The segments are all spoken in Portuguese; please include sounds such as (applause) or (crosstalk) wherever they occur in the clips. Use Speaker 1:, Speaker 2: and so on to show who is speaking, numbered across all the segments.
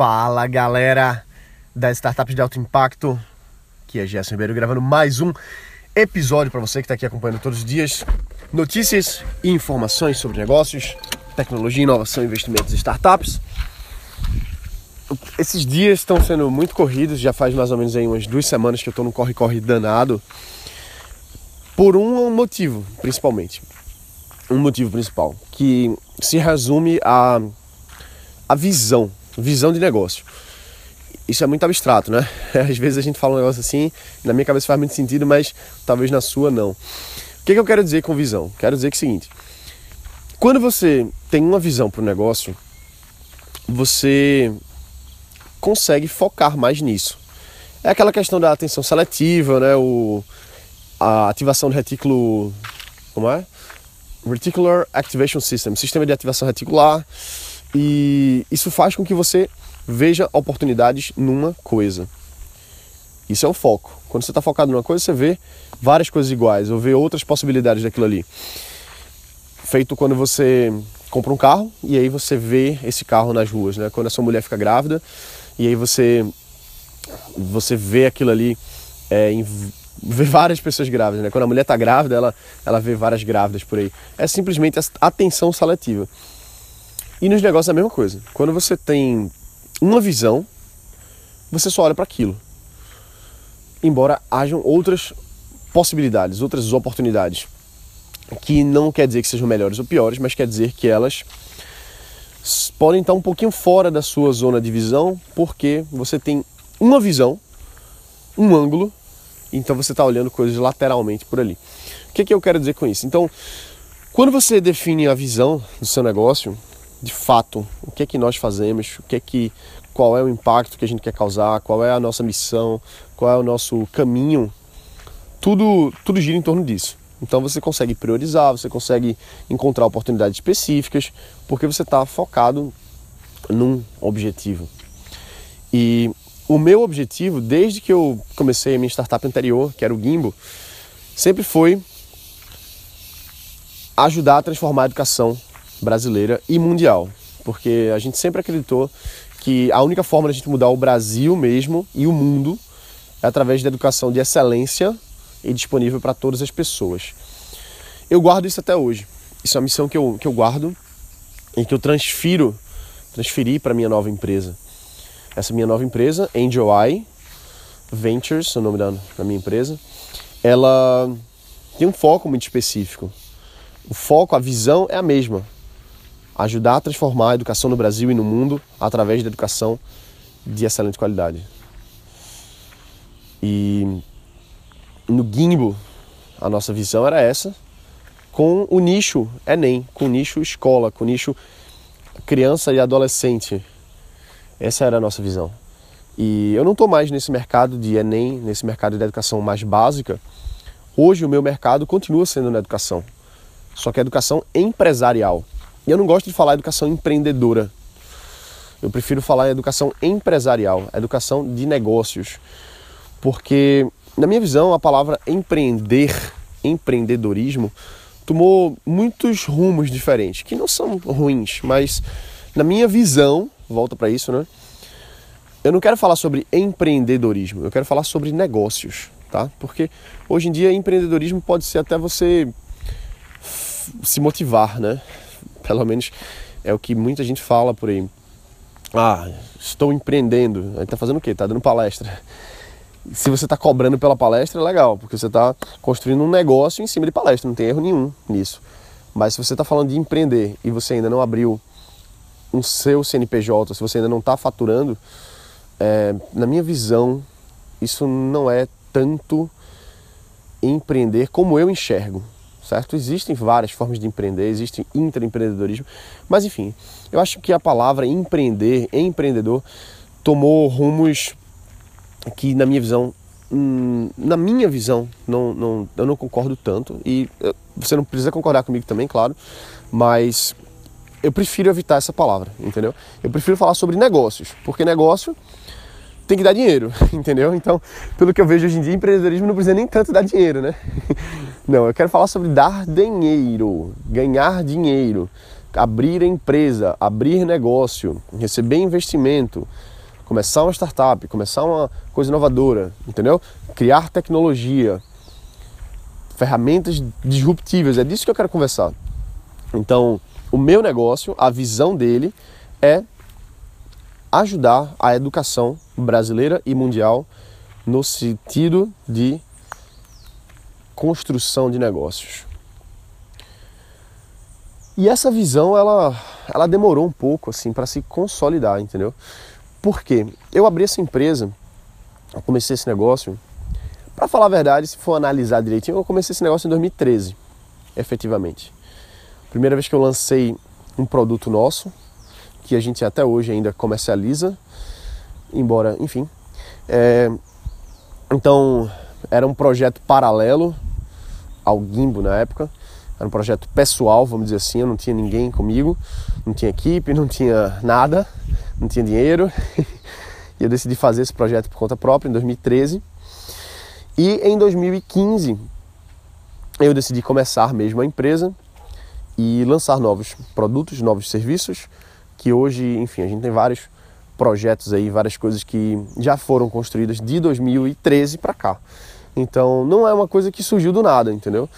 Speaker 1: Fala galera das startups de alto impacto, aqui é Gerson Ribeiro gravando mais um episódio para você que está aqui acompanhando todos os dias. Notícias e informações sobre negócios, tecnologia, inovação, investimentos e startups. Esses dias estão sendo muito corridos, já faz mais ou menos aí umas duas semanas que eu estou num corre-corre danado. Por um motivo, principalmente. Um motivo principal, que se resume a, a visão visão de negócio. Isso é muito abstrato, né? (laughs) Às vezes a gente fala um negócio assim, na minha cabeça faz muito sentido, mas talvez na sua não. O que, que eu quero dizer com visão? Quero dizer que é o seguinte: quando você tem uma visão para o negócio, você consegue focar mais nisso. É aquela questão da atenção seletiva, né? O, a ativação do retículo. Como é? Reticular Activation System, sistema de ativação reticular e isso faz com que você veja oportunidades numa coisa. Isso é o foco. Quando você está focado numa coisa, você vê várias coisas iguais, ou vê outras possibilidades daquilo ali. Feito quando você compra um carro e aí você vê esse carro nas ruas, né? Quando a sua mulher fica grávida e aí você você vê aquilo ali é, em, vê várias pessoas grávidas, né? Quando a mulher está grávida, ela ela vê várias grávidas por aí. É simplesmente atenção seletiva. E nos negócios é a mesma coisa. Quando você tem uma visão, você só olha para aquilo. Embora hajam outras possibilidades, outras oportunidades, que não quer dizer que sejam melhores ou piores, mas quer dizer que elas podem estar um pouquinho fora da sua zona de visão, porque você tem uma visão, um ângulo, então você está olhando coisas lateralmente por ali. O que, que eu quero dizer com isso? Então, quando você define a visão do seu negócio, de fato o que é que nós fazemos, o que é que qual é o impacto que a gente quer causar, qual é a nossa missão, qual é o nosso caminho. Tudo tudo gira em torno disso. Então você consegue priorizar, você consegue encontrar oportunidades específicas, porque você está focado num objetivo. E o meu objetivo, desde que eu comecei a minha startup anterior, que era o Gimbo, sempre foi ajudar a transformar a educação brasileira e mundial, porque a gente sempre acreditou que a única forma de a gente mudar o Brasil mesmo e o mundo é através da educação de excelência e disponível para todas as pessoas. Eu guardo isso até hoje. Isso é uma missão que eu, que eu guardo e que eu transfiro, transferi para minha nova empresa. Essa minha nova empresa, Angel Eye Ventures, é o nome da, da minha empresa, ela tem um foco muito específico. O foco, a visão é a mesma ajudar a transformar a educação no Brasil e no mundo através da educação de excelente qualidade. E no Gimbo, a nossa visão era essa, com o nicho Enem, com o nicho escola, com o nicho criança e adolescente. Essa era a nossa visão. E eu não estou mais nesse mercado de Enem, nesse mercado de educação mais básica. Hoje o meu mercado continua sendo na educação, só que é educação empresarial. Eu não gosto de falar educação empreendedora. Eu prefiro falar educação empresarial, educação de negócios. Porque, na minha visão, a palavra empreender, empreendedorismo, tomou muitos rumos diferentes, que não são ruins, mas na minha visão, volta para isso, né? Eu não quero falar sobre empreendedorismo, eu quero falar sobre negócios, tá? Porque hoje em dia empreendedorismo pode ser até você se motivar, né? Pelo menos é o que muita gente fala por aí. Ah, estou empreendendo. Aí tá fazendo o quê? Tá dando palestra. Se você está cobrando pela palestra, é legal, porque você está construindo um negócio em cima de palestra, não tem erro nenhum nisso. Mas se você está falando de empreender e você ainda não abriu um seu CNPJ, se você ainda não está faturando, é, na minha visão, isso não é tanto empreender como eu enxergo certo? Existem várias formas de empreender, existe intraempreendedorismo, mas enfim, eu acho que a palavra empreender, empreendedor, tomou rumos que, na minha visão, hum, na minha visão, não, não, eu não concordo tanto, e você não precisa concordar comigo também, claro, mas eu prefiro evitar essa palavra, entendeu? Eu prefiro falar sobre negócios, porque negócio tem que dar dinheiro, (laughs) entendeu? Então, pelo que eu vejo hoje em dia, empreendedorismo não precisa nem tanto dar dinheiro, né? (laughs) Não, eu quero falar sobre dar dinheiro, ganhar dinheiro, abrir empresa, abrir negócio, receber investimento, começar uma startup, começar uma coisa inovadora, entendeu? Criar tecnologia, ferramentas disruptivas, é disso que eu quero conversar. Então, o meu negócio, a visão dele é ajudar a educação brasileira e mundial no sentido de construção de negócios. E essa visão ela, ela demorou um pouco assim para se consolidar, entendeu? Por quê? Eu abri essa empresa, eu comecei esse negócio, para falar a verdade, se for analisar direitinho, eu comecei esse negócio em 2013, efetivamente. Primeira vez que eu lancei um produto nosso, que a gente até hoje ainda comercializa, embora, enfim. É, então, era um projeto paralelo ao Gimbo na época. Era um projeto pessoal, vamos dizer assim, eu não tinha ninguém comigo, não tinha equipe, não tinha nada, não tinha dinheiro. (laughs) e eu decidi fazer esse projeto por conta própria em 2013. E em 2015 eu decidi começar mesmo a empresa e lançar novos produtos, novos serviços, que hoje, enfim, a gente tem vários projetos aí, várias coisas que já foram construídas de 2013 para cá. Então, não é uma coisa que surgiu do nada, entendeu?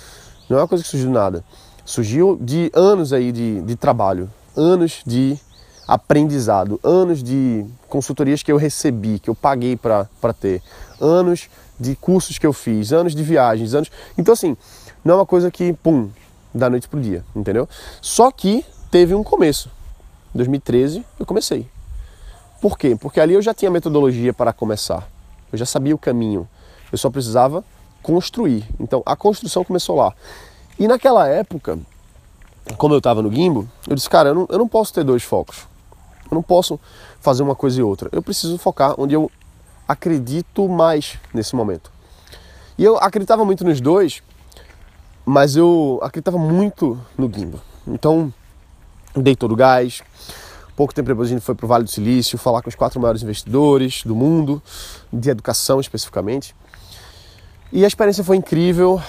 Speaker 1: Não é uma coisa que surgiu do nada. Surgiu de anos aí de, de trabalho, anos de aprendizado, anos de consultorias que eu recebi, que eu paguei para ter, anos de cursos que eu fiz, anos de viagens, anos. Então, assim, não é uma coisa que, pum, da noite pro dia, entendeu? Só que teve um começo. Em 2013 eu comecei. Por quê? Porque ali eu já tinha metodologia para começar. Eu já sabia o caminho. Eu só precisava construir. Então a construção começou lá. E naquela época, como eu estava no Gimbo, eu disse, cara, eu não, eu não posso ter dois focos. Eu não posso fazer uma coisa e outra. Eu preciso focar onde eu acredito mais nesse momento. E eu acreditava muito nos dois, mas eu acreditava muito no Gimbo. Então, dei todo o gás. Pouco tempo depois a gente foi para o Vale do Silício falar com os quatro maiores investidores do mundo, de educação especificamente. E a experiência foi incrível.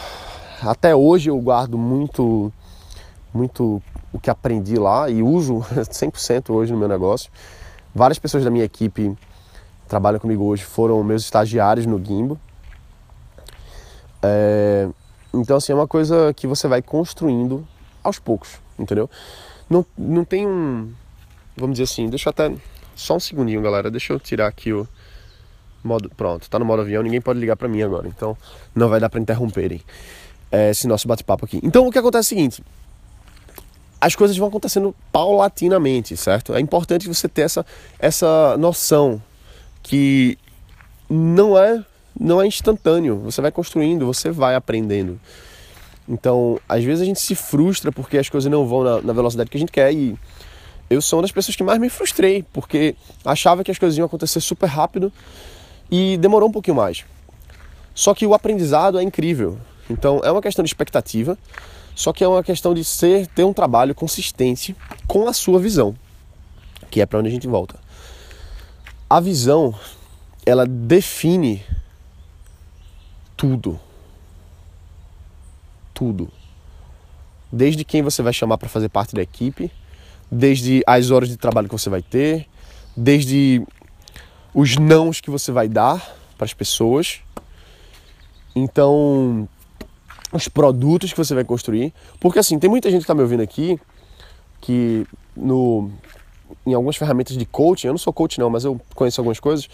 Speaker 1: Até hoje eu guardo muito, muito o que aprendi lá e uso (laughs) 100% hoje no meu negócio. Várias pessoas da minha equipe trabalham comigo hoje foram meus estagiários no Gimbo. É, então, assim, é uma coisa que você vai construindo aos poucos, entendeu? Não, não tem um. Vamos dizer assim, deixa eu até. Só um segundinho, galera. Deixa eu tirar aqui o Modo, pronto, tá no modo avião, ninguém pode ligar para mim agora, então não vai dar para interromperem é, esse nosso bate-papo aqui. Então o que acontece é o seguinte: as coisas vão acontecendo paulatinamente, certo? É importante você ter essa, essa noção que não é não é instantâneo. Você vai construindo, você vai aprendendo. Então, às vezes a gente se frustra porque as coisas não vão na, na velocidade que a gente quer e eu sou uma das pessoas que mais me frustrei porque achava que as coisas iam acontecer super rápido e demorou um pouquinho mais. Só que o aprendizado é incrível. Então é uma questão de expectativa, só que é uma questão de ser ter um trabalho consistente com a sua visão, que é para onde a gente volta. A visão, ela define tudo. Tudo. Desde quem você vai chamar para fazer parte da equipe, desde as horas de trabalho que você vai ter, desde os nãos que você vai dar para as pessoas. Então, os produtos que você vai construir. Porque assim, tem muita gente que está me ouvindo aqui que no, em algumas ferramentas de coaching, eu não sou coach não, mas eu conheço algumas coisas.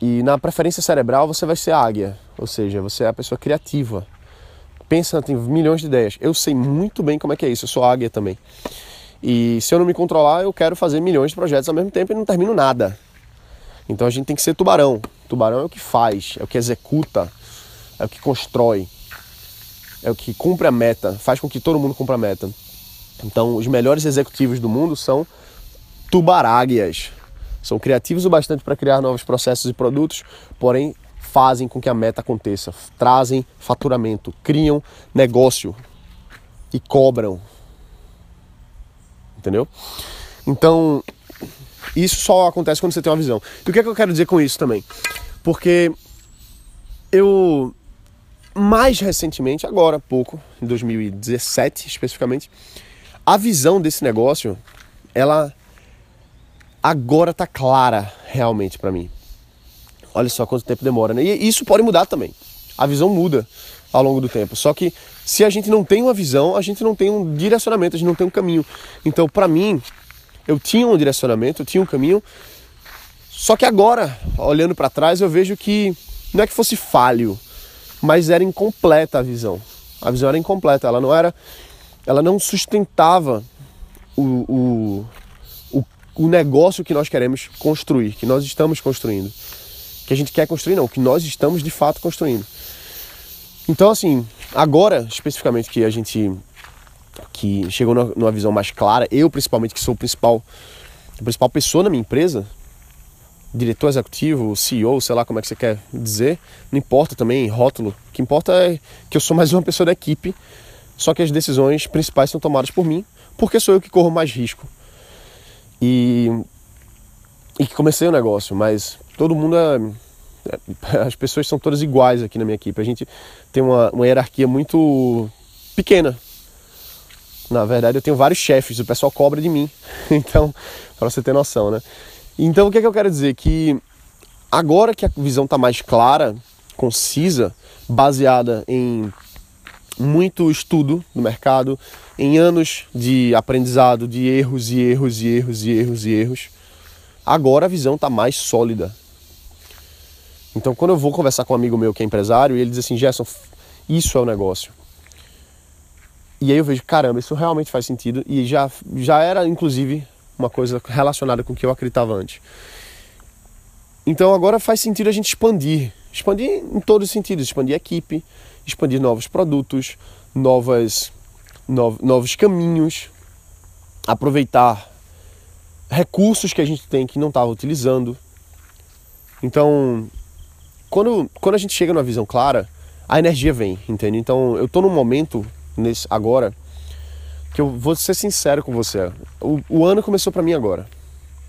Speaker 1: E na preferência cerebral você vai ser águia, ou seja, você é a pessoa criativa. Pensa, tem milhões de ideias. Eu sei muito bem como é que é isso, eu sou águia também. E se eu não me controlar, eu quero fazer milhões de projetos ao mesmo tempo e não termino nada. Então a gente tem que ser tubarão. Tubarão é o que faz, é o que executa, é o que constrói, é o que cumpre a meta, faz com que todo mundo cumpra a meta. Então os melhores executivos do mundo são tubaráguias. São criativos o bastante para criar novos processos e produtos, porém fazem com que a meta aconteça, trazem faturamento, criam negócio e cobram. Entendeu? Então, isso só acontece quando você tem uma visão. E o que é que eu quero dizer com isso também? Porque eu, mais recentemente, agora há pouco, em 2017 especificamente, a visão desse negócio, ela agora tá clara realmente para mim. Olha só quanto tempo demora, né? E isso pode mudar também. A visão muda ao longo do tempo. Só que se a gente não tem uma visão, a gente não tem um direcionamento, a gente não tem um caminho. Então, para mim, eu tinha um direcionamento, eu tinha um caminho. Só que agora, olhando para trás, eu vejo que não é que fosse falho, mas era incompleta a visão. A visão era incompleta, ela não era, ela não sustentava o, o, o, o negócio que nós queremos construir, que nós estamos construindo. Que a gente quer construir, não, que nós estamos de fato construindo. Então, assim, agora, especificamente que a gente que chegou numa visão mais clara, eu principalmente que sou o principal, a principal pessoa na minha empresa, diretor executivo, CEO, sei lá como é que você quer dizer, não importa também rótulo, o que importa é que eu sou mais (laughs) uma pessoa da equipe, só que as decisões principais são tomadas por mim, porque sou eu que corro mais risco. E, e que comecei o negócio, mas todo mundo é, é, as pessoas são todas iguais aqui na minha equipe. A gente tem uma, uma hierarquia muito pequena. Na verdade, eu tenho vários chefes, o pessoal cobra de mim. (laughs) Então, para você ter noção, né? Então, o que, é que eu quero dizer? Que agora que a visão está mais clara, concisa, baseada em muito estudo no mercado, em anos de aprendizado, de erros e erros e erros e erros e erros, agora a visão está mais sólida. Então, quando eu vou conversar com um amigo meu que é empresário, ele diz assim: Gerson, isso é o negócio. E aí eu vejo, caramba, isso realmente faz sentido e já, já era, inclusive, uma coisa relacionada com o que eu acreditava antes. Então agora faz sentido a gente expandir, expandir em todos os sentidos, expandir a equipe, expandir novos produtos, novas, no, novos caminhos, aproveitar recursos que a gente tem que não estava utilizando. Então, quando, quando a gente chega numa visão clara, a energia vem, entende? Então, eu estou num momento nesse agora que eu vou ser sincero com você. O, o ano começou para mim agora,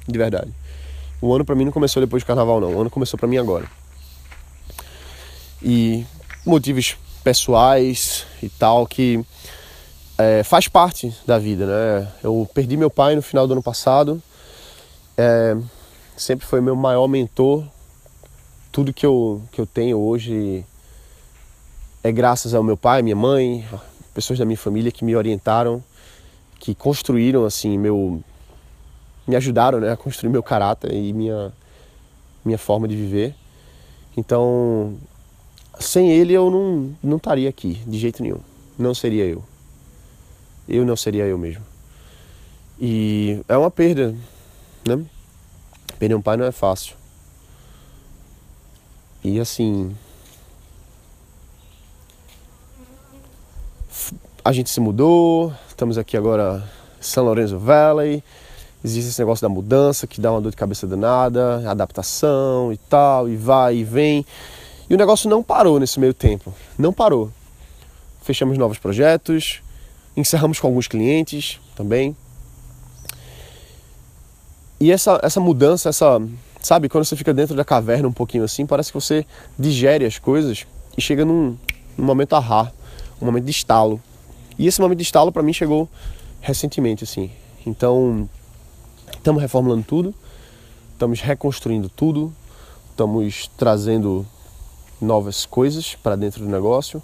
Speaker 1: de verdade. O ano para mim não começou depois do carnaval não. O ano começou para mim agora. E motivos pessoais e tal que é, faz parte da vida, né? Eu perdi meu pai no final do ano passado. É, sempre foi meu maior mentor. Tudo que eu, que eu tenho hoje é graças ao meu pai, minha mãe, pessoas da minha família que me orientaram, que construíram assim meu me ajudaram, né, a construir meu caráter e minha minha forma de viver. Então, sem ele eu não não estaria aqui de jeito nenhum. Não seria eu. Eu não seria eu mesmo. E é uma perda, né? Perder um pai não é fácil. E assim, a gente se mudou, estamos aqui agora em São Lourenço Valley. Existe esse negócio da mudança que dá uma dor de cabeça danada, adaptação e tal, e vai e vem. E o negócio não parou nesse meio tempo, não parou. Fechamos novos projetos, encerramos com alguns clientes também. E essa, essa mudança, essa, sabe, quando você fica dentro da caverna um pouquinho assim, parece que você digere as coisas e chega num, num momento ahá, um momento de estalo. E esse momento de estalo para mim chegou recentemente, assim. Então, estamos reformulando tudo, estamos reconstruindo tudo, estamos trazendo novas coisas para dentro do negócio,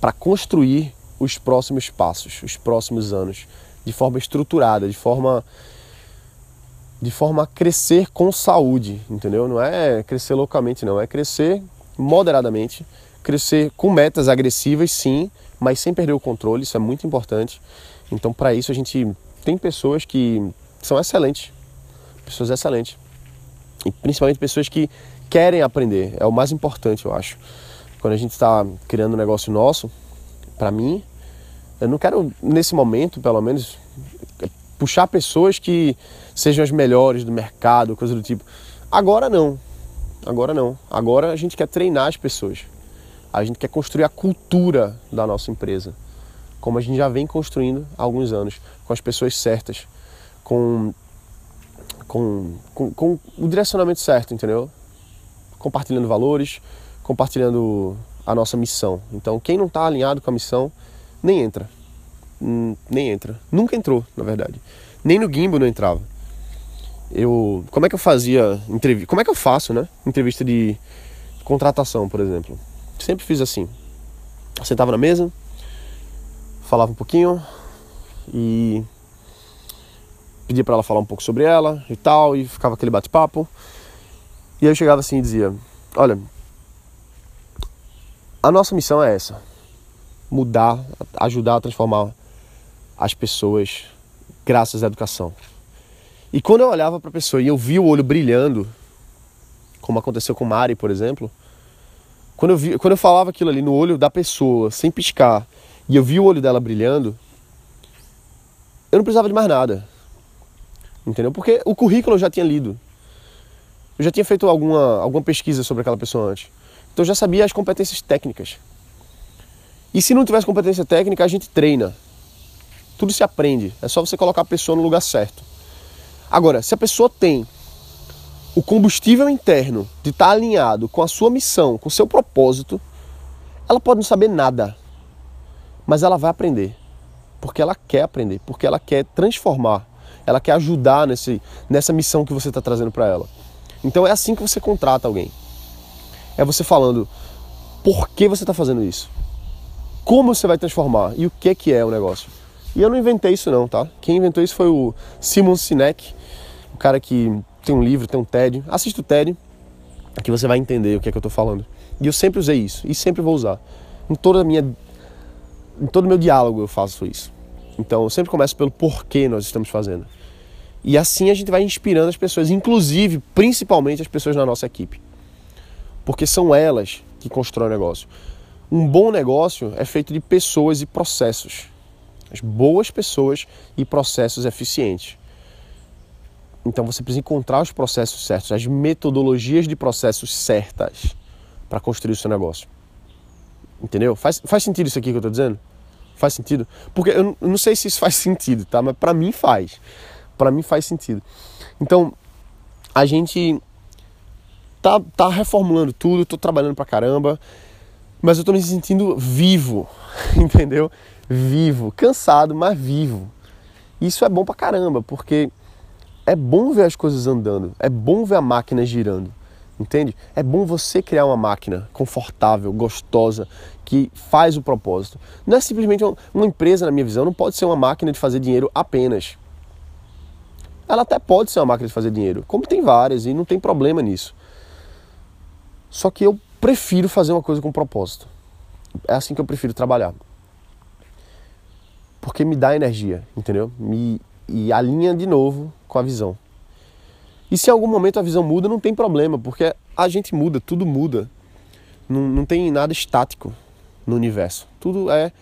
Speaker 1: para construir os próximos passos, os próximos anos, de forma estruturada, de forma de forma a crescer com saúde, entendeu? Não é crescer loucamente, não, é crescer moderadamente, crescer com metas agressivas, sim, mas sem perder o controle, isso é muito importante. Então, para isso, a gente tem pessoas que são excelentes, pessoas excelentes, e principalmente pessoas que querem aprender, é o mais importante, eu acho. Quando a gente está criando um negócio nosso, para mim, eu não quero, nesse momento, pelo menos, puxar pessoas que sejam as melhores do mercado, coisa do tipo. Agora não. Agora não. Agora a gente quer treinar as pessoas. A gente quer construir a cultura da nossa empresa, como a gente já vem construindo há alguns anos, com as pessoas certas, com, com, com, com o direcionamento certo, entendeu? Compartilhando valores, compartilhando a nossa missão. Então, quem não está alinhado com a missão, nem entra. nem entra. Nunca entrou, na verdade. Nem no Gimbo não entrava. Eu, como é que eu fazia entrevista? Como é que eu faço, né? Entrevista de contratação, por exemplo. Sempre fiz assim. Sentava na mesa, falava um pouquinho e pedia para ela falar um pouco sobre ela e tal, e ficava aquele bate-papo. E aí eu chegava assim e dizia: Olha, a nossa missão é essa: mudar, ajudar a transformar as pessoas graças à educação. E quando eu olhava para a pessoa e eu via o olho brilhando, como aconteceu com Mari, por exemplo, quando eu, vi, quando eu falava aquilo ali no olho da pessoa, sem piscar, e eu vi o olho dela brilhando, eu não precisava de mais nada. Entendeu? Porque o currículo eu já tinha lido. Eu já tinha feito alguma, alguma pesquisa sobre aquela pessoa antes. Então eu já sabia as competências técnicas. E se não tivesse competência técnica, a gente treina. Tudo se aprende. É só você colocar a pessoa no lugar certo. Agora, se a pessoa tem o combustível interno de estar tá alinhado com a sua missão, com o seu propósito, ela pode não saber nada, mas ela vai aprender. Porque ela quer aprender, porque ela quer transformar, ela quer ajudar nesse, nessa missão que você está trazendo para ela. Então é assim que você contrata alguém. É você falando por que você está fazendo isso, como você vai transformar e o que, que é o negócio. E eu não inventei isso não, tá? Quem inventou isso foi o Simon Sinek, o cara que tem um livro, tem um TED. Assista o TED, que você vai entender o que é que eu estou falando. E eu sempre usei isso e sempre vou usar. Em toda minha em todo meu diálogo eu faço isso. Então, eu sempre começo pelo porquê nós estamos fazendo. E assim a gente vai inspirando as pessoas, inclusive, principalmente as pessoas na nossa equipe. Porque são elas que constroem o negócio. Um bom negócio é feito de pessoas e processos as boas pessoas e processos eficientes. Então você precisa encontrar os processos certos, as metodologias de processos certas para construir o seu negócio. Entendeu? Faz, faz sentido isso aqui que eu estou dizendo? Faz sentido? Porque eu não sei se isso (laughs) faz sentido, tá? Mas para mim faz. Para mim faz sentido. Então, a gente tá, tá reformulando tudo, tô trabalhando pra caramba, mas eu tô me sentindo vivo, (laughs) entendeu? vivo, cansado, mas vivo. Isso é bom pra caramba, porque é bom ver as coisas andando, é bom ver a máquina girando, entende? É bom você criar uma máquina confortável, gostosa, que faz o propósito. Não é simplesmente uma empresa, na minha visão, não pode ser uma máquina de fazer dinheiro apenas. Ela até pode ser uma máquina de fazer dinheiro, como tem várias e não tem problema nisso. Só que eu prefiro fazer uma coisa com propósito. É assim que eu prefiro trabalhar porque me dá energia, entendeu? Me, e alinha de novo com a visão. E se em algum momento a visão muda, não tem problema, porque a gente muda, tudo muda. Não, não tem nada estático no universo. Tudo é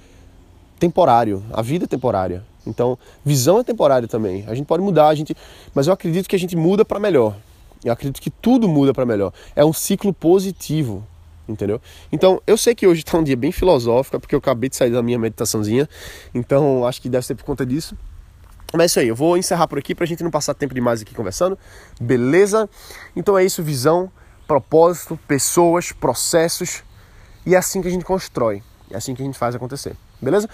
Speaker 1: temporário, a vida é temporária. Então, visão é temporária também. A gente pode mudar, a gente, mas eu acredito que a gente muda para melhor. Eu acredito que tudo muda para melhor. É um ciclo positivo entendeu? Então, eu sei que hoje está um dia bem filosófico, é porque eu acabei de sair da minha meditaçãozinha, então acho que deve ser por conta disso. Mas é isso aí, eu vou encerrar por aqui para a gente não passar tempo demais aqui conversando, beleza? Então é isso, visão, propósito, pessoas, processos, e é assim que a gente constrói, é assim que a gente faz acontecer, beleza?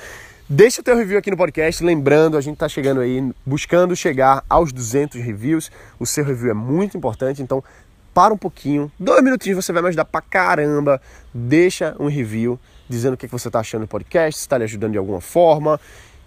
Speaker 1: Deixa o teu review aqui no podcast, lembrando, a gente está chegando aí, buscando chegar aos 200 reviews, o seu review é muito importante, então para um pouquinho, dois minutinhos você vai me ajudar pra caramba. Deixa um review dizendo o que você está achando do podcast, se está lhe ajudando de alguma forma.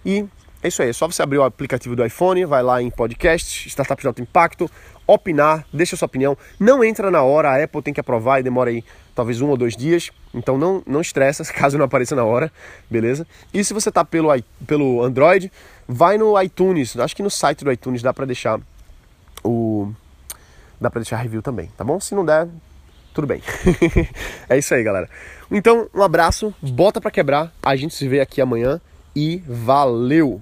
Speaker 1: E é isso aí, é só você abrir o aplicativo do iPhone, vai lá em podcast, Startups de Alto Impacto, opinar, deixa sua opinião. Não entra na hora, a Apple tem que aprovar e demora aí talvez um ou dois dias. Então não, não estressa (laughs) caso não apareça na hora, beleza? E se você está pelo, pelo Android, vai no iTunes, acho que no site do iTunes dá para deixar o dá para deixar review também, tá bom? Se não der, tudo bem. (laughs) é isso aí, galera. Então, um abraço, bota para quebrar. A gente se vê aqui amanhã e valeu!